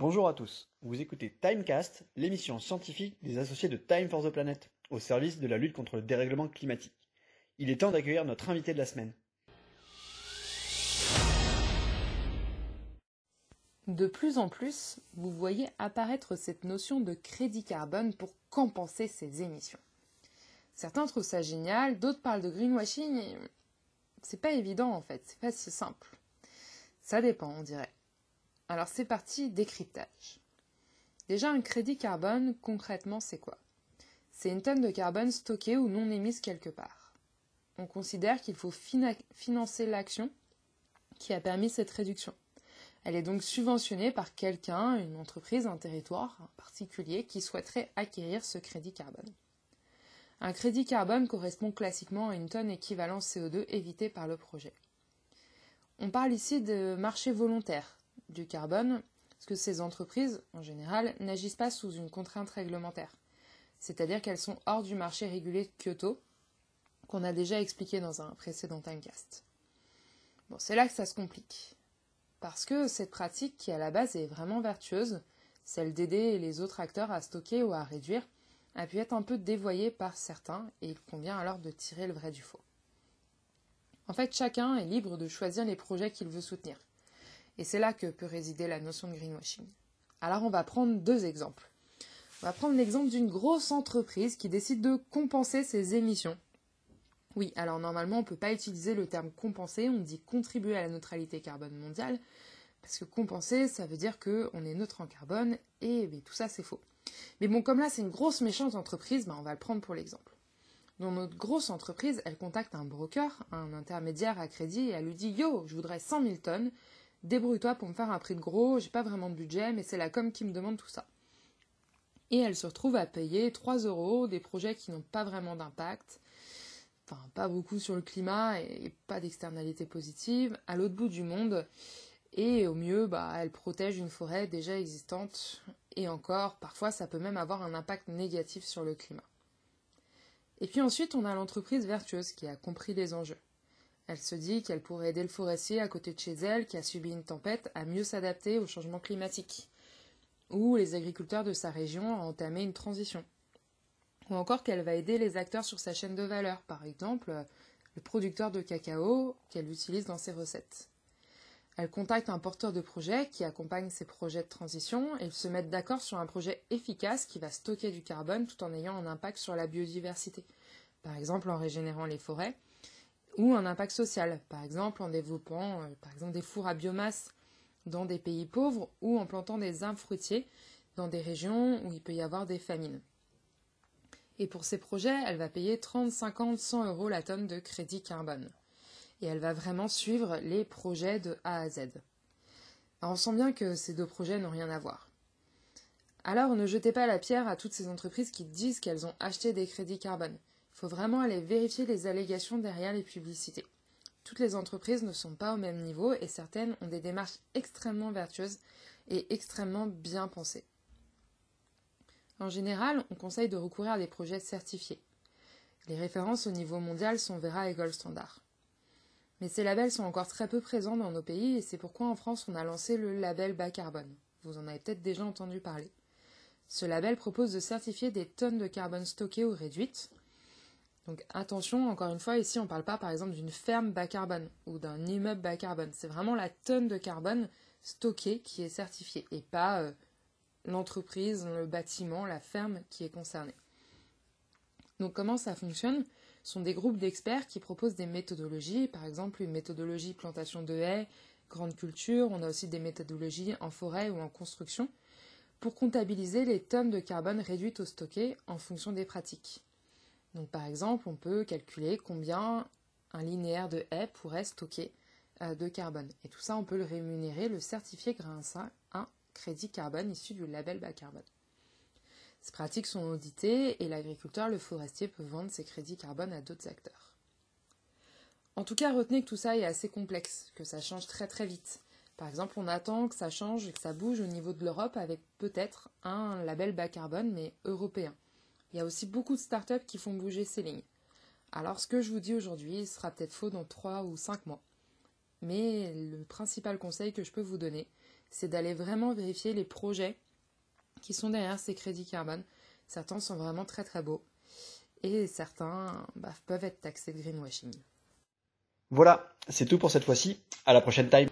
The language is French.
Bonjour à tous, vous écoutez Timecast, l'émission scientifique des associés de Time for the Planet, au service de la lutte contre le dérèglement climatique. Il est temps d'accueillir notre invité de la semaine. De plus en plus, vous voyez apparaître cette notion de crédit carbone pour compenser ses émissions. Certains trouvent ça génial, d'autres parlent de greenwashing et c'est pas évident en fait, c'est pas si simple. Ça dépend, on dirait. Alors c'est parti, décryptage. Déjà, un crédit carbone, concrètement, c'est quoi? C'est une tonne de carbone stockée ou non émise quelque part. On considère qu'il faut financer l'action qui a permis cette réduction. Elle est donc subventionnée par quelqu'un, une entreprise, un territoire, un particulier qui souhaiterait acquérir ce crédit carbone. Un crédit carbone correspond classiquement à une tonne équivalent CO2 évitée par le projet. On parle ici de marché volontaire du carbone, parce que ces entreprises, en général, n'agissent pas sous une contrainte réglementaire. C'est-à-dire qu'elles sont hors du marché régulé de Kyoto, qu'on a déjà expliqué dans un précédent timecast. Bon, c'est là que ça se complique. Parce que cette pratique, qui à la base est vraiment vertueuse, celle d'aider les autres acteurs à stocker ou à réduire, a pu être un peu dévoyée par certains, et il convient alors de tirer le vrai du faux. En fait, chacun est libre de choisir les projets qu'il veut soutenir. Et c'est là que peut résider la notion de greenwashing. Alors on va prendre deux exemples. On va prendre l'exemple d'une grosse entreprise qui décide de compenser ses émissions. Oui, alors normalement on ne peut pas utiliser le terme compenser, on dit contribuer à la neutralité carbone mondiale, parce que compenser, ça veut dire qu'on est neutre en carbone, et ben, tout ça c'est faux. Mais bon, comme là c'est une grosse méchante entreprise, ben, on va le prendre pour l'exemple. Dans notre grosse entreprise, elle contacte un broker, un intermédiaire à crédit, et elle lui dit Yo, je voudrais 100 000 tonnes, débrouille-toi pour me faire un prix de gros, j'ai pas vraiment de budget, mais c'est la com qui me demande tout ça. Et elle se retrouve à payer 3 euros des projets qui n'ont pas vraiment d'impact, enfin pas beaucoup sur le climat et, pas d'externalité positive, à l'autre bout du monde. Et au mieux, bah, elle protège une forêt déjà existante, et encore, parfois ça peut même avoir un impact négatif sur le climat. Et puis ensuite, on a l'entreprise vertueuse qui a compris les enjeux. Elle se dit qu'elle pourrait aider le forestier à côté de chez elle qui a subi une tempête à mieux s'adapter au changement climatique, ou les agriculteurs de sa région à entamer une transition, ou encore qu'elle va aider les acteurs sur sa chaîne de valeur, par exemple le producteur de cacao qu'elle utilise dans ses recettes. Elle contacte un porteur de projet qui accompagne ses projets de transition. Et ils se mettent d'accord sur un projet efficace qui va stocker du carbone tout en ayant un impact sur la biodiversité, par exemple en régénérant les forêts, ou un impact social, par exemple en développant euh, par exemple des fours à biomasse dans des pays pauvres ou en plantant des arbres fruitiers dans des régions où il peut y avoir des famines. Et pour ces projets, elle va payer 30, 50, 100 euros la tonne de crédit carbone. Et elle va vraiment suivre les projets de A à Z. on sent bien que ces deux projets n'ont rien à voir. Alors ne jetez pas la pierre à toutes ces entreprises qui disent qu'elles ont acheté des crédits carbone faut vraiment aller vérifier les allégations derrière les publicités. Toutes les entreprises ne sont pas au même niveau et certaines ont des démarches extrêmement vertueuses et extrêmement bien pensées. En général, on conseille de recourir à des projets certifiés. Les références au niveau mondial sont Vera et Gold Standard. Mais ces labels sont encore très peu présents dans nos pays et c'est pourquoi en France on a lancé le label bas carbone. Vous en avez peut-être déjà entendu parler. Ce label propose de certifier des tonnes de carbone stockées ou réduites, donc attention, encore une fois, ici on ne parle pas par exemple d'une ferme bas carbone ou d'un immeuble bas carbone. C'est vraiment la tonne de carbone stockée qui est certifiée et pas euh, l'entreprise, le bâtiment, la ferme qui est concernée. Donc comment ça fonctionne? Ce sont des groupes d'experts qui proposent des méthodologies, par exemple une méthodologie plantation de haies, grande culture, on a aussi des méthodologies en forêt ou en construction, pour comptabiliser les tonnes de carbone réduites ou stockées en fonction des pratiques. Donc par exemple, on peut calculer combien un linéaire de haies pourrait stocker euh, de carbone. Et tout ça, on peut le rémunérer, le certifier grâce à un crédit carbone issu du label bas carbone. Ces pratiques sont auditées et l'agriculteur, le forestier peut vendre ses crédits carbone à d'autres acteurs. En tout cas, retenez que tout ça est assez complexe, que ça change très très vite. Par exemple, on attend que ça change que ça bouge au niveau de l'Europe avec peut-être un label bas carbone mais européen. Il y a aussi beaucoup de startups qui font bouger ces lignes. Alors ce que je vous dis aujourd'hui sera peut-être faux dans 3 ou 5 mois. Mais le principal conseil que je peux vous donner, c'est d'aller vraiment vérifier les projets qui sont derrière ces crédits carbone. Certains sont vraiment très très beaux et certains bah, peuvent être taxés de greenwashing. Voilà, c'est tout pour cette fois-ci. À la prochaine time.